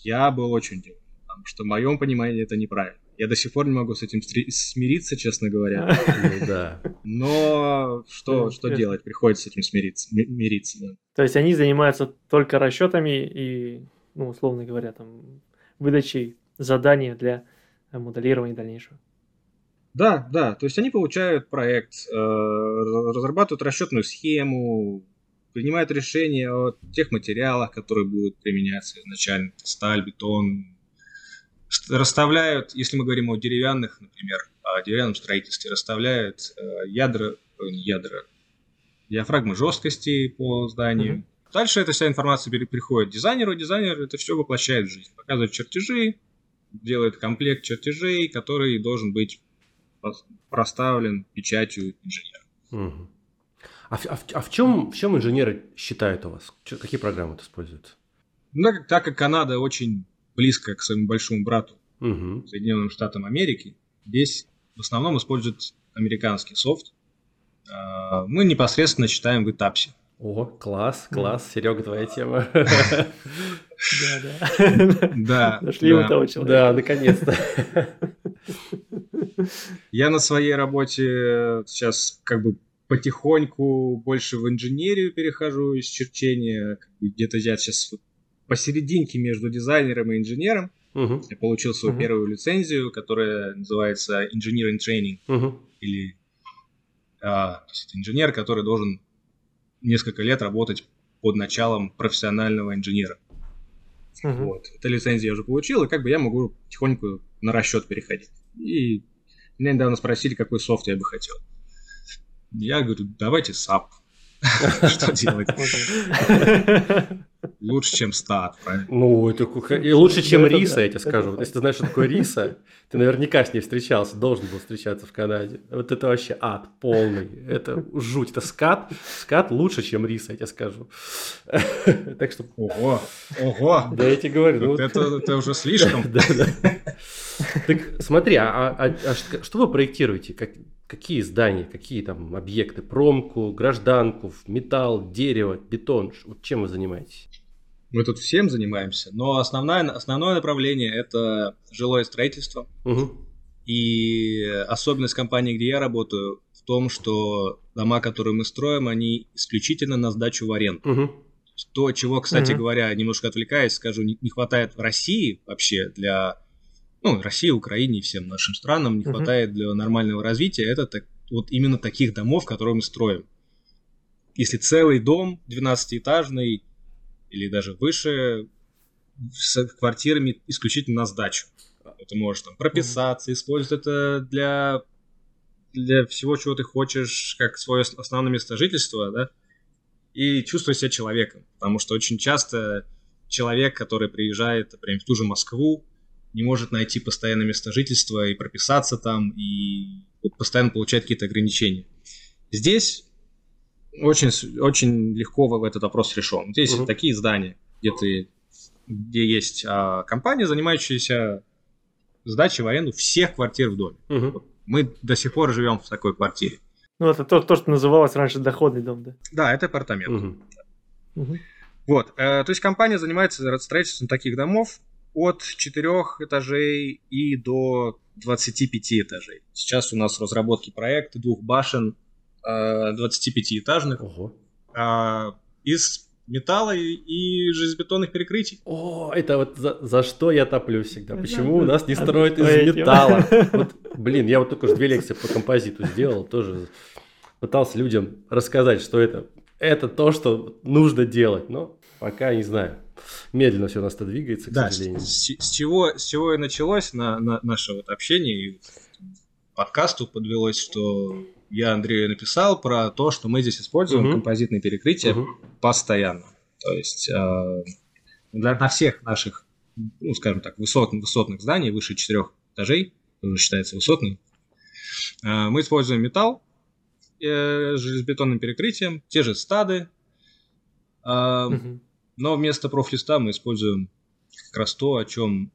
Я был очень удивлен, потому что в моем понимании это неправильно. Я до сих пор не могу с этим смириться, честно говоря. <laughs> Ну да. Но что, что делать? Приходится с этим смириться, мириться. Да. То есть они занимаются только расчетами и, ну, условно говоря, там, выдачей задания для моделирования дальнейшего. Да, да, то есть они получают проект, э, разрабатывают расчетную схему, принимают решения о тех материалах, которые будут применяться изначально, сталь, бетон, расставляют, если мы говорим о деревянных, например, о деревянном строительстве, расставляют э, ядра, ядра, диафрагмы жесткости по зданию. Mm-hmm. Дальше эта вся информация приходит дизайнеру, дизайнер это все воплощает в жизнь, показывает чертежи, делает комплект чертежей, который должен быть проставлен печатью инженера. Угу. А, а, а в, чем, в чем инженеры считают у вас? Какие программы используют? Ну, так как Канада очень близко к своему большому брату, угу. Соединенным Штатам Америки, здесь в основном используют американский софт. А, мы непосредственно читаем в этапсе. О, класс, класс, Серега, твоя тема. <laughs> Да, да. Да. Нашли мы того человека. Да, наконец-то. Я на своей работе сейчас как бы потихоньку больше в инженерию перехожу из черчения. Где-то я сейчас посерединке между дизайнером и инженером. Uh-huh. Я получил свою uh-huh. первую лицензию, которая называется Engineering Training. Uh-huh. Или а, инженер, который должен несколько лет работать под началом профессионального инженера. Uh-huh. Вот. Эту лицензию я уже получил, и как бы я могу потихоньку на расчет переходить. И меня недавно спросили, какой софт я бы хотел. Я говорю, давайте SAP. <laughs> Что делать? <laughs> Лучше, чем стат, правильно? Ну, это и лучше, чем риса, я тебе скажу. Если ты знаешь, что такое риса, ты наверняка с ней встречался, должен был встречаться в Канаде. Вот это вообще ад полный. Это жуть. Это скат. Скат лучше, чем риса, я тебе скажу. Так что... Ого, ого. Да, я тебе говорю. Ну это, это уже слишком. Да, да. Так смотри, а, а, а что вы проектируете? Как, какие здания, какие там объекты? Промку, гражданку, металл, дерево, бетон? Вот чем вы занимаетесь? Мы тут всем занимаемся, но основное, основное направление это жилое строительство. Угу. И особенность компании, где я работаю, в том, что дома, которые мы строим, они исключительно на сдачу в аренду. Угу. То, чего, кстати угу. говоря, немножко отвлекаясь, скажу, не, хватает в России вообще для ну, России, Украине и всем нашим странам не угу. хватает для нормального развития, это так, вот именно таких домов, которые мы строим. Если целый дом 12-этажный или даже выше, с квартирами исключительно на сдачу. Это можешь там прописаться, использовать это для, для всего, чего ты хочешь, как свое основное место жительства, да, и чувствовать себя человеком. Потому что очень часто человек, который приезжает, например, в ту же Москву, не может найти постоянное место жительства и прописаться там, и постоянно получает какие-то ограничения. Здесь очень, очень легко в этот вопрос решен. Здесь угу. такие здания, где ты где есть а, компания, занимающаяся сдачей в аренду всех квартир в доме. Угу. Мы до сих пор живем в такой квартире. Ну, это то, то, что называлось раньше доходный дом, да? Да, это апартамент. Угу. Угу. Вот, э, то есть компания занимается строительством таких домов от 4 этажей и до 25 этажей. Сейчас у нас в разработке проекта двух башен 25-этажных Ого. Э, из металла и, и железобетонных перекрытий. О, это вот за, за что я топлю всегда. Почему у нас не строят из металла? <laughs> Вот, блин, я вот только что две лекции по композиту сделал, тоже пытался людям рассказать, что это, это то, что нужно делать, но пока не знаю. Медленно все у нас-то двигается, к да, сожалению. С, с, чего, с чего и началось на, на наше вот общение и подкасту подвелось, что я Андрею написал про то, что мы здесь используем угу. композитные перекрытия угу. постоянно. То есть э, для, на всех наших, ну, скажем так, высот, высотных зданий, выше четырех этажей, уже считается высотным, э, мы используем металл э, железобетонным перекрытием, те же стады, э, угу. но вместо профлиста мы используем как раз то, о чем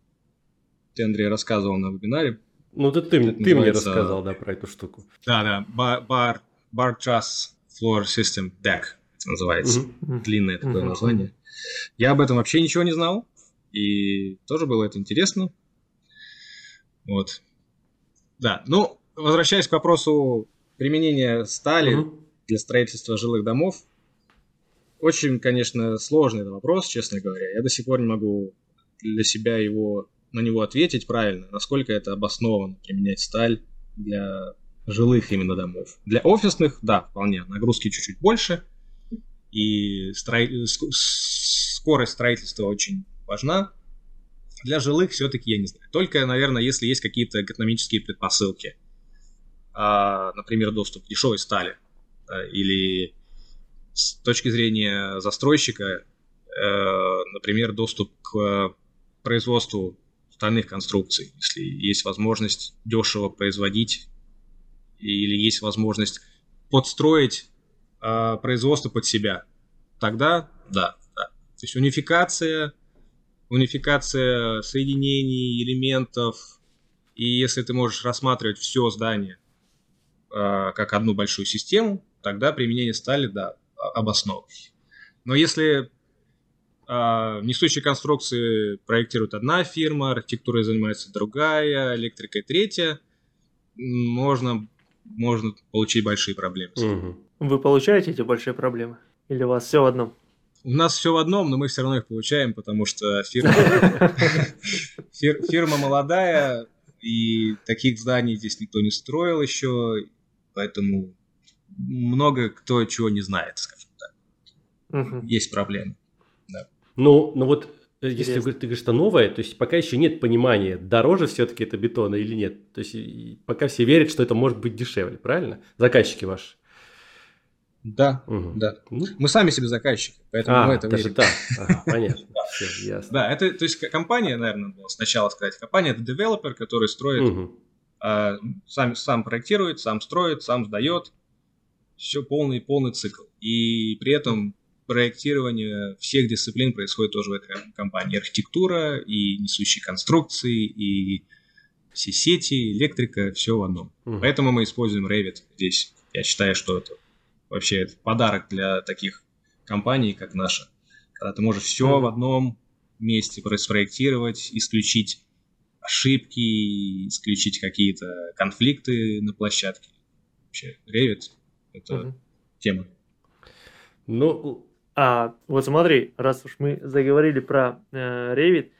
ты, Андрей, рассказывал на вебинаре. Ну, это ты, это ты мне рассказал, да, про эту штуку. Да, да, Bar, bar, Truss Floor System Deck это называется. Uh-huh. Длинное такое uh-huh. название. Я об этом вообще ничего не знал, и тоже было это интересно. Вот. Да, ну, возвращаясь к вопросу применения стали uh-huh. для строительства жилых домов, очень, конечно, сложный вопрос, честно говоря. Я до сих пор не могу для себя его на него ответить правильно, насколько это обоснованно применять сталь для жилых именно домов. Для офисных, да, вполне, нагрузки чуть-чуть больше, и стро... скорость строительства очень важна. Для жилых все-таки я не знаю. Только, наверное, если есть какие-то экономические предпосылки. А, например, доступ к дешевой стали. Или с точки зрения застройщика, э, например, доступ к производству стальных конструкций, если есть возможность дешево производить или есть возможность подстроить э, производство под себя, тогда да, да. То есть унификация, унификация соединений, элементов, и если ты можешь рассматривать все здание э, как одну большую систему, тогда применение стали, да, обосновано. Но если несущие конструкции проектирует одна фирма, архитектурой занимается другая, электрикой третья. Можно, можно получить большие проблемы. Угу. Вы получаете эти большие проблемы? Или у вас все в одном? У нас все в одном, но мы все равно их получаем, потому что фирма, <laughs> фирма молодая, и таких зданий здесь никто не строил еще, поэтому много кто чего не знает, скажем так. Есть проблемы. Ну, ну вот э, если ты говоришь, что новое, то есть пока еще нет понимания, дороже все-таки это бетона или нет. То есть пока все верят, что это может быть дешевле, правильно? Заказчики ваши. Да, угу. да. Ну. Мы сами себе заказчики, поэтому а, мы это даже верим. так. Ага, понятно. <laughs> Все, ясно. Да, это, то есть компания, наверное, было сначала сказать, компания это девелопер, который строит, угу. а, сам, сам проектирует, сам строит, сам сдает, все полный полный цикл. И при этом проектирование всех дисциплин происходит тоже в этой компании. Архитектура и несущие конструкции, и все сети, электрика, все в одном. Uh-huh. Поэтому мы используем Revit здесь. Я считаю, что это вообще подарок для таких компаний, как наша. Когда ты можешь все uh-huh. в одном месте спроектировать, исключить ошибки, исключить какие-то конфликты на площадке. Вообще, Revit — это uh-huh. тема. Ну, а вот смотри, раз уж мы заговорили про э, Revit,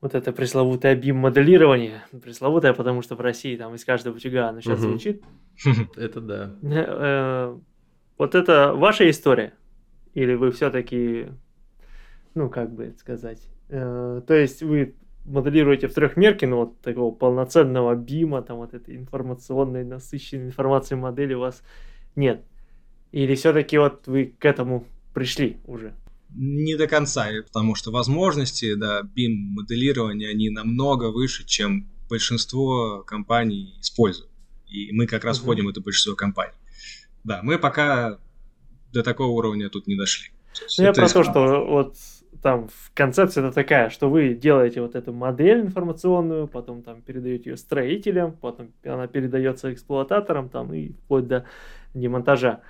вот это пресловутое BIM-моделирование, пресловутое, потому что в России там из каждого утюга оно сейчас угу. звучит. <laughs> Это да. Э, вот это ваша история? Или вы все-таки, ну, как бы сказать, Э, то есть вы моделируете в трехмерке, но вот такого полноценного бима, там вот этой информационной, насыщенной информацией модели у вас нет. Или все-таки вот вы к этому пришли уже? Не до конца, потому что возможности, да, BIM моделирования, они намного выше, чем большинство компаний используют. И мы как раз угу. входим в это большинство компаний. Да, мы пока до такого уровня тут не дошли. Ну, я про то, что вот там концепция это такая, что вы делаете вот эту модель информационную, потом там передаете ее строителям, потом она передается эксплуататорам там и вплоть до демонтажа.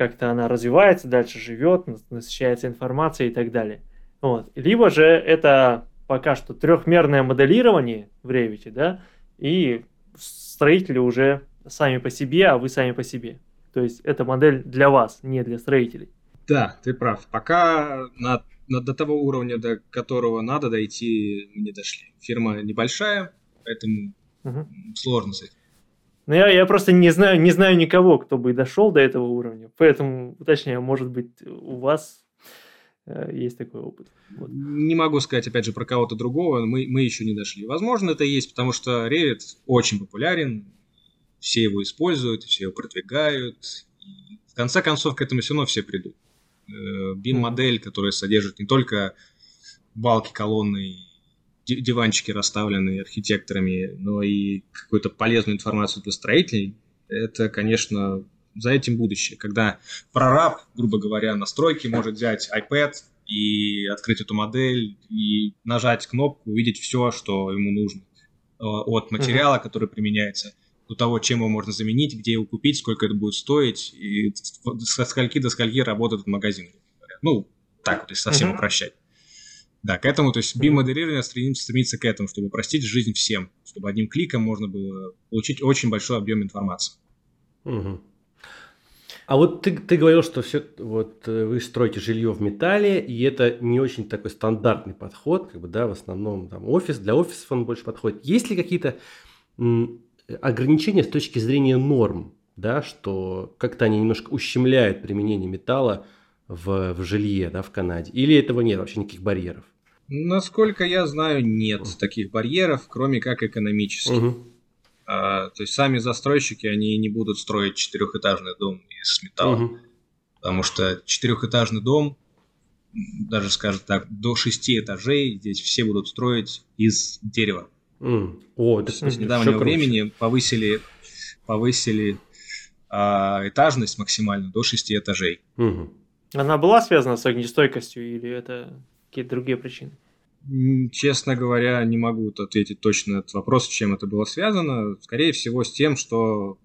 Как-то она развивается, дальше живет, насыщается информацией и так далее. Вот. Либо же это пока что трехмерное моделирование в Revit, да, и строители уже сами по себе, а вы сами по себе. То есть это модель для вас, не для строителей. Да, ты прав. Пока на, на, до того уровня, до которого надо дойти, не дошли. Фирма небольшая, поэтому угу. сложно с этим. Ну, я, я просто не знаю, не знаю никого, кто бы дошел до этого уровня. Поэтому, точнее, может быть, у вас э, есть такой опыт. Вот. Не могу сказать, опять же, про кого-то другого. Мы, мы еще не дошли. Возможно, это есть, потому что Revit очень популярен. Все его используют, все его продвигают. И в конце концов, к этому все равно все придут. BIM-модель, э, которая содержит не только балки, колонны, диванчики, расставленные архитекторами, но и какую-то полезную информацию для строителей, это, конечно, за этим будущее. Когда прораб, грубо говоря, на стройке может взять iPad и открыть эту модель, и нажать кнопку, увидеть все, что ему нужно. Э, от материала, uh-huh. который применяется, до того, чем его можно заменить, где его купить, сколько это будет стоить, и со скольки до скольки работает магазин. Ну, так вот, если совсем uh-huh. упрощать. Да, к этому, то есть BIM-моделирование стремится, стремится к этому, чтобы упростить жизнь всем, чтобы одним кликом можно было получить очень большой объем информации. Угу. А вот ты, ты говорил, что все, вот э, вы строите жилье в металле, и это не очень такой стандартный подход, как бы, да, в основном там офис, для офисов он больше подходит. Есть ли какие-то ограничения с точки зрения норм, да, что как-то они немножко ущемляют применение металла в, в жилье, да, в Канаде? Или этого нет вообще никаких барьеров? Насколько я знаю, нет uh таких барьеров, кроме как экономических. Uh-huh. А, то есть сами застройщики, они не будут строить четырехэтажный дом из металла. Uh-huh. Потому что четырехэтажный дом, даже скажем так, до шести этажей здесь все будут строить из дерева. Mm. О, это с недавнего времени повысили, повысили а, этажность максимально до 6 этажей. Угу. Она была связана с огнестойкостью или это какие-то другие причины? Честно говоря, не могу ответить точно на этот вопрос, с чем это было связано. Скорее всего, с тем, что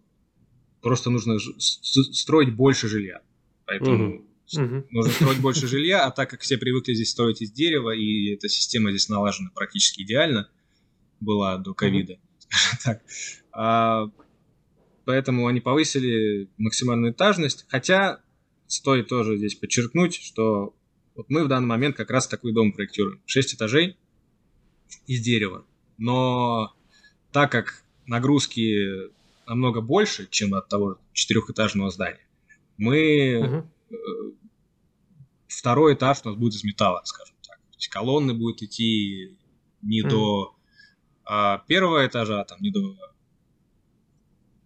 просто нужно строить больше жилья. Поэтому угу. нужно строить <laughs> больше жилья, а так как все привыкли здесь строить из дерева, и эта система здесь налажена практически идеально, была до ковида, <laughs> скажем так. А, поэтому они повысили максимальную этажность, хотя стоит тоже здесь подчеркнуть, что вот мы в данный момент как раз такой дом проектируем. шесть этажей из дерева. Но так как нагрузки намного больше, чем от того четырехэтажного здания, мы uh второй этаж у нас будет из металла, скажем так. То есть колонны будут идти не uh до а первого этажа, там не до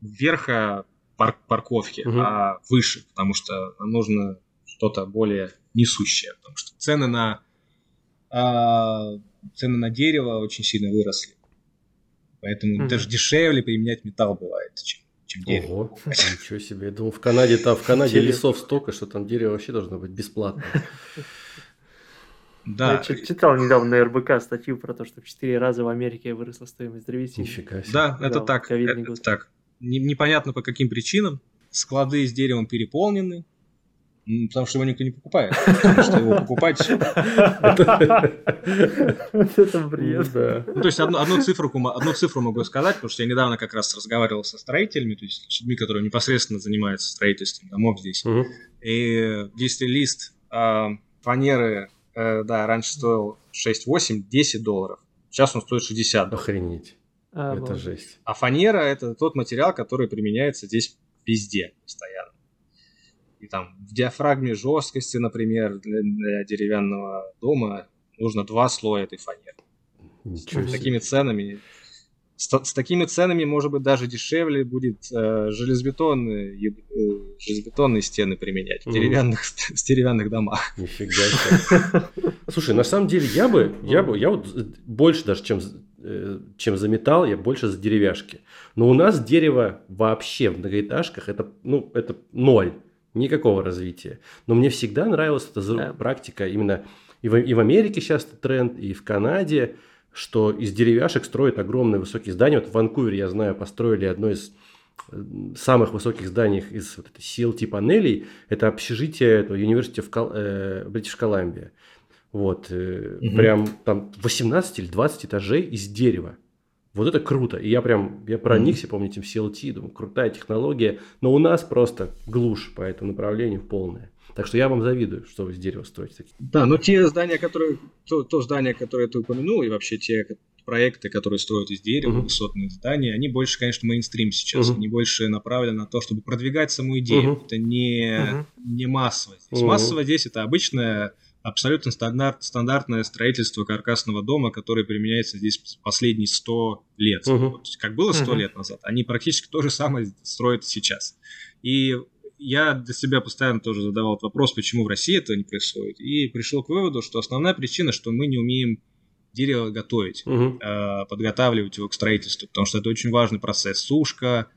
верха пар парковки, угу. а выше, потому что нужно что-то более несущее, потому что цены на а, цены на дерево очень сильно выросли, поэтому угу. даже дешевле применять металл бывает, чем чем дерево. Ого, <laughs> ничего себе. Я думал, в Канаде, там, в Канаде лесов столько, что там дерево вообще должно быть бесплатно. Да. Я читал недавно на РБК статью про то, что в 4 раза в Америке выросла стоимость древесины. Нифига себе. Да, это так. Это год. Непонятно по каким причинам. Склады с деревом переполнены, Потому что его никто не покупает. Потому что его покупать... <laughs> Это бред. Ну, то есть одну, цифру, могу сказать, потому что я недавно как раз разговаривал со строителями, то есть с людьми, которые непосредственно занимаются строительством домов здесь. И если лист а, фанеры Э, да, раньше стоил 6, 8, 10 долларов. Сейчас он стоит 60 долларов. Охренеть. А, это вот. жесть. А фанера это тот материал, который применяется здесь везде, постоянно. И там в диафрагме жесткости, например, для, для деревянного дома нужно два слоя этой фанеры. Ничего с такими ценами с, с такими ценами, может быть, даже дешевле будет э, железобетонные, э, железобетонные стены применять в деревянных, <laughs> mm. деревянных домах. Нифига себе. Слушай, на самом деле я бы, я бы, я вот больше даже, чем, э, чем за металл, я больше за деревяшки. Но у нас дерево вообще в многоэтажках, это, ну, это ноль, никакого развития. Но мне всегда нравилась эта да. практика именно и в, и в Америке сейчас это тренд, и в Канаде – что из деревяшек строят огромные высокие здания. Вот в Ванкувере, я знаю, построили одно из э, самых высоких зданий из вот этой CLT панелей. Это общежитие этого University of Col- э, British Columbia. Вот, угу. прям там 18 или 20 этажей из дерева. Вот это круто. И я прям, я проникся, mm-hmm. помните, в CLT, думаю, крутая технология. Но у нас просто глушь по этому направлению полная. Так что я вам завидую, что вы из дерева строите. Да, но те здания, которые, то, то здание, которое ты упомянул, и вообще те проекты, которые строят из дерева, uh-huh. высотные здания, они больше, конечно, мейнстрим сейчас. Uh-huh. Они больше направлены на то, чтобы продвигать саму идею. Uh-huh. Это не, uh-huh. не массово. Здесь. Uh-huh. Массово здесь это обычное абсолютно стандарт, стандартное строительство каркасного дома, которое применяется здесь последние 100 лет. Uh-huh. Вот, как было 100 uh-huh. лет назад, они практически то же самое строят сейчас. И я для себя постоянно тоже задавал вопрос, почему в России это не происходит, и пришел к выводу, что основная причина, что мы не умеем дерево готовить, угу. э, подготавливать его к строительству, потому что это очень важный процесс. Сушка,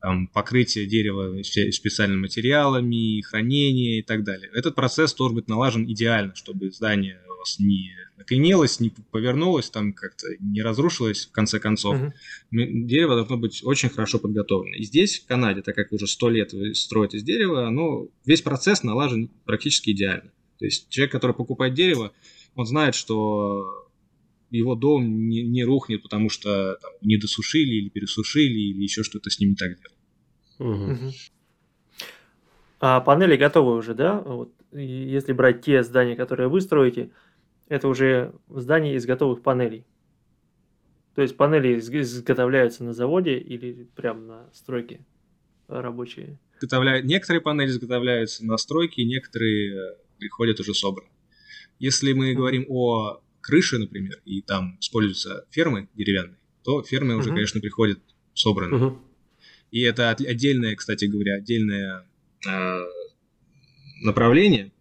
там, покрытие дерева специальными материалами, хранение и так далее. Этот процесс должен быть налажен идеально, чтобы здание у вас не накренилось, не повернулось, там как-то не разрушилось в конце концов. Uh-huh. Дерево должно быть очень хорошо подготовлено. И здесь, в Канаде, так как уже сто лет вы строите из дерева, оно, весь процесс налажен практически идеально. То есть человек, который покупает дерево, он знает, что его дом не, не рухнет, потому что там, не досушили или пересушили, или еще что-то с ним не так делают. Угу. А панели готовы уже, да? Вот, если брать те здания, которые вы строите, это уже здание из готовых панелей. То есть панели изготовляются на заводе или прямо на стройке рабочие? Изготовляют... Некоторые панели изготовляются на стройке, некоторые э, приходят уже собраны. Если мы говорим о крыше, например, и там используются фермы деревянные, то фермы uh-huh. уже, конечно, приходят собранные. Uh-huh. И это отдельное, кстати говоря, отдельное э, направление.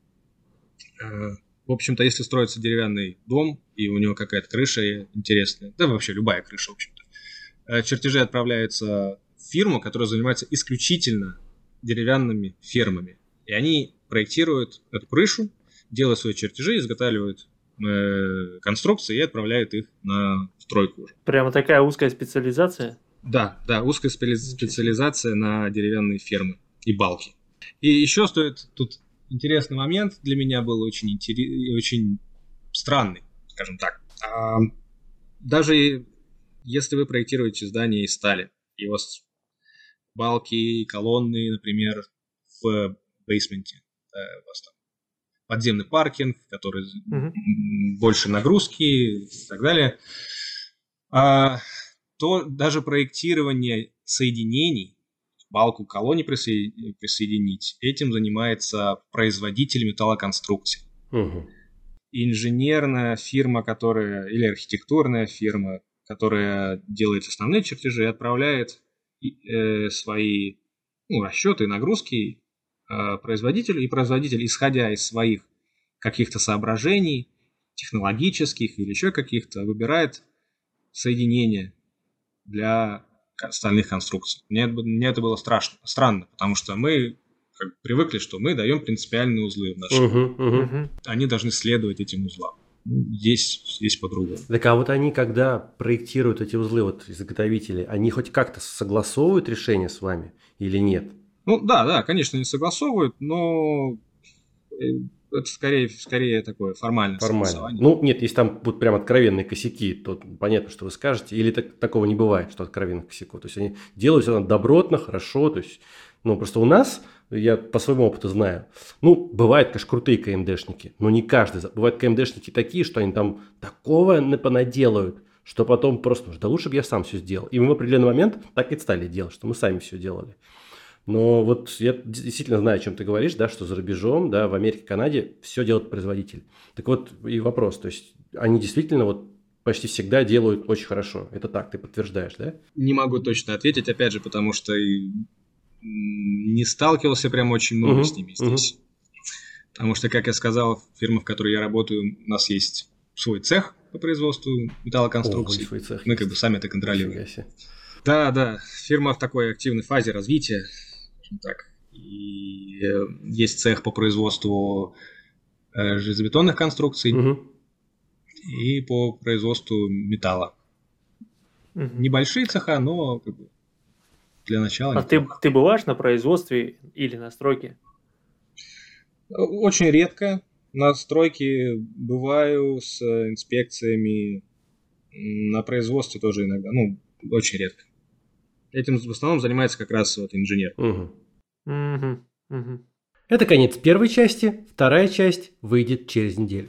Э, в общем-то, если строится деревянный дом, и у него какая-то крыша интересная, да вообще любая крыша, в общем-то, э, чертежи отправляются в фирму, которая занимается исключительно деревянными фермами. И они проектируют эту крышу, делают свои чертежи, изготавливают э, конструкции и отправляют их на стройку уже. Прямо такая узкая специализация? Да, да, узкая специализация на деревянные фермы и балки. И еще стоит тут интересный момент для меня был очень, интерес... очень странный, скажем так. А, даже если вы проектируете здание из стали, и у вас балки, колонны, например, в бейсменте, да, у вас там подземный паркинг, который угу. больше нагрузки и так далее, а, то даже проектирование соединений балку колонии присоединить. Этим занимается производитель металлоконструкций. Угу. Инженерная фирма, которая, или архитектурная фирма, которая делает основные чертежи и отправляет э, свои ну, расчеты, нагрузки э, производителю, и производитель, исходя из своих каких-то соображений, технологических или еще каких-то, выбирает соединение для остальных конструкций. Мне, мне это было страшно, странно, потому что мы как, привыкли, что мы даем принципиальные узлы в нашем. Uh-huh, uh-huh. Они должны следовать этим узлам. Здесь, здесь по-другому. Так а вот они, когда проектируют эти узлы, вот изготовители, они хоть как-то согласовывают решение с вами или нет? Ну да, да, конечно, не согласовывают, но э, это скорее, скорее такое формальное Формально. Ну, нет, если там будут прям откровенные косяки, то понятно, что вы скажете. Или так, такого не бывает, что откровенных косяков. То есть они делают все добротно, хорошо. То есть, ну, просто у нас, я по своему опыту знаю, ну, бывают, конечно, крутые КМДшники, но не каждый. Бывают КМДшники такие, что они там такого понаделают, что потом просто, да лучше бы я сам все сделал. И мы в определенный момент так и стали делать, что мы сами все делали. Но вот я действительно знаю, о чем ты говоришь, да, что за рубежом, да, в Америке, Канаде все делает производитель. Так вот и вопрос, то есть они действительно вот почти всегда делают очень хорошо. Это так, ты подтверждаешь, да? Не могу точно ответить, опять же, потому что не сталкивался прям очень много uh-huh, с ними здесь. Uh-huh. Потому что, как я сказал, фирма, в которой я работаю, у нас есть свой цех по производству металлоконструкций. О, цех Мы есть. как бы сами это контролируем. Да, да, фирма в такой активной фазе развития, так. И э, есть цех по производству э, железобетонных конструкций угу. и по производству металла. Угу. Небольшие цеха, но как бы, для начала. А ты, ты бываешь на производстве или на стройке? Очень редко. На стройке бываю с инспекциями. На производстве тоже иногда. Ну, очень редко. Этим в основном занимается как раз вот инженер. Угу. Угу. Угу. Это конец первой части. Вторая часть выйдет через неделю.